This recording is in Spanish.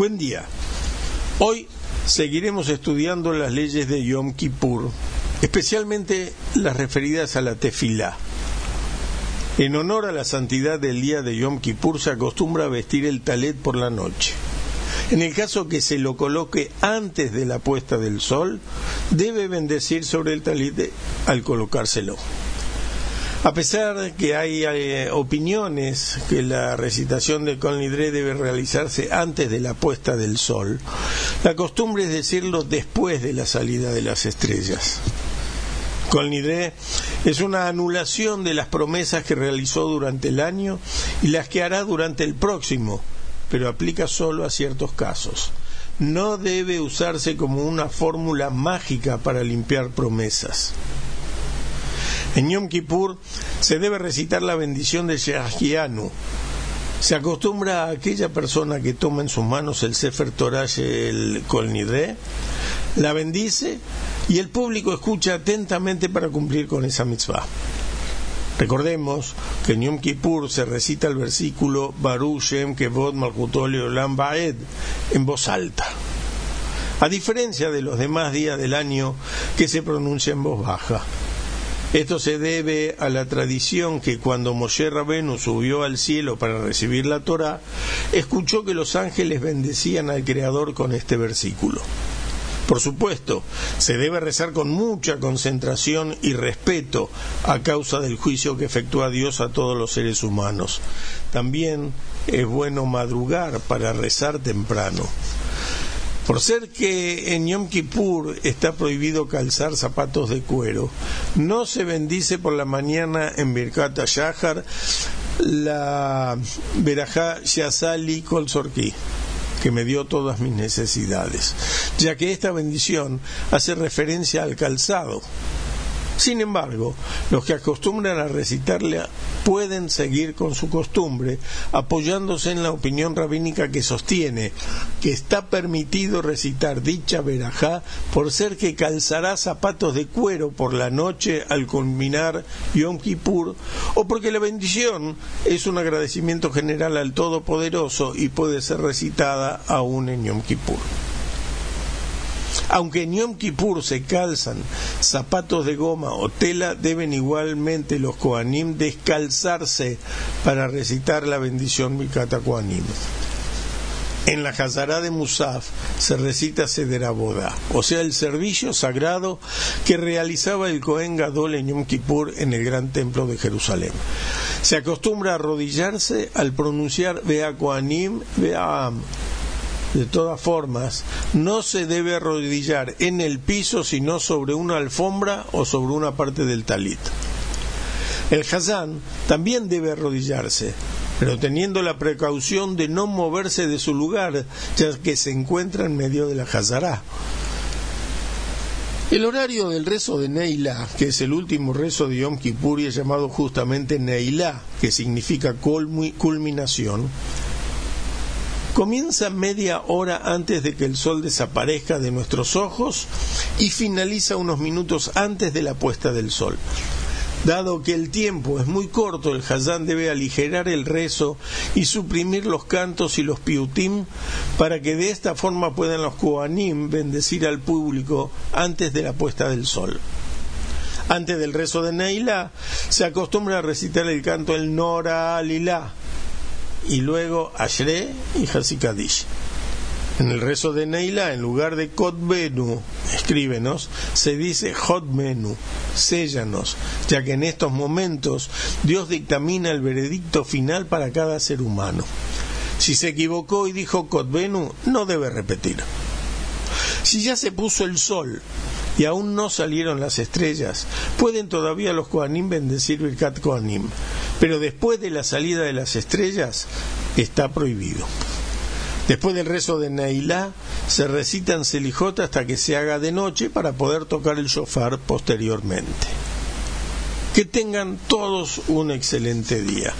Buen día. Hoy seguiremos estudiando las leyes de Yom Kippur, especialmente las referidas a la tefilá. En honor a la santidad del día de Yom Kippur se acostumbra a vestir el talet por la noche. En el caso que se lo coloque antes de la puesta del sol, debe bendecir sobre el talet al colocárselo. A pesar de que hay eh, opiniones que la recitación de Kol Nidre debe realizarse antes de la puesta del sol, la costumbre es decirlo después de la salida de las estrellas. Kol Nidre es una anulación de las promesas que realizó durante el año y las que hará durante el próximo, pero aplica solo a ciertos casos. No debe usarse como una fórmula mágica para limpiar promesas. En Yom Kippur se debe recitar la bendición de Sheahianu. Se acostumbra a aquella persona que toma en sus manos el Sefer Torah el Kol la bendice y el público escucha atentamente para cumplir con esa mitzvah. Recordemos que en Yom Kippur se recita el versículo Baruch Shem Kevod Malchutol Olam Baed en voz alta, a diferencia de los demás días del año que se pronuncia en voz baja. Esto se debe a la tradición que cuando Moshe Rabenu subió al cielo para recibir la Torah, escuchó que los ángeles bendecían al Creador con este versículo. Por supuesto, se debe rezar con mucha concentración y respeto a causa del juicio que efectúa Dios a todos los seres humanos. También es bueno madrugar para rezar temprano. Por ser que en Yom Kippur está prohibido calzar zapatos de cuero, no se bendice por la mañana en Birkat Shahar la Berajá Shazali Kol que me dio todas mis necesidades, ya que esta bendición hace referencia al calzado, sin embargo, los que acostumbran a recitarle pueden seguir con su costumbre, apoyándose en la opinión rabínica que sostiene que está permitido recitar dicha verajá por ser que calzará zapatos de cuero por la noche al culminar Yom Kippur, o porque la bendición es un agradecimiento general al Todopoderoso y puede ser recitada aún en Yom Kippur. Aunque en Yom Kippur se calzan zapatos de goma o tela, deben igualmente los Koanim descalzarse para recitar la bendición Mikata Koanim. En la Hazará de Musaf se recita Sederabodá, o sea, el servicio sagrado que realizaba el Kohen Gadol en Yom Kippur en el gran templo de Jerusalén. Se acostumbra a arrodillarse al pronunciar Bea Koanim, Bea de todas formas, no se debe arrodillar en el piso sino sobre una alfombra o sobre una parte del talit. El Hazán también debe arrodillarse, pero teniendo la precaución de no moverse de su lugar, ya que se encuentra en medio de la Hazará. El horario del rezo de Neilá, que es el último rezo de Yom Kippur y es llamado justamente Neilá, que significa culminación, comienza media hora antes de que el sol desaparezca de nuestros ojos y finaliza unos minutos antes de la puesta del sol. Dado que el tiempo es muy corto, el Hazán debe aligerar el rezo y suprimir los cantos y los piutim para que de esta forma puedan los Koanim bendecir al público antes de la puesta del sol. Antes del rezo de Neilá se acostumbra a recitar el canto el Nora Alilá, y luego Ashre y Hasikadish. En el rezo de Neila, en lugar de Kotbenu, escríbenos, se dice Hotmenu, séllanos, ya que en estos momentos Dios dictamina el veredicto final para cada ser humano. Si se equivocó y dijo Kotbenu, no debe repetir. Si ya se puso el sol y aún no salieron las estrellas, pueden todavía los Koanim bendecir Birkat Koanim, pero después de la salida de las estrellas está prohibido. Después del rezo de Neilá, se recitan Selijot hasta que se haga de noche para poder tocar el shofar posteriormente. Que tengan todos un excelente día.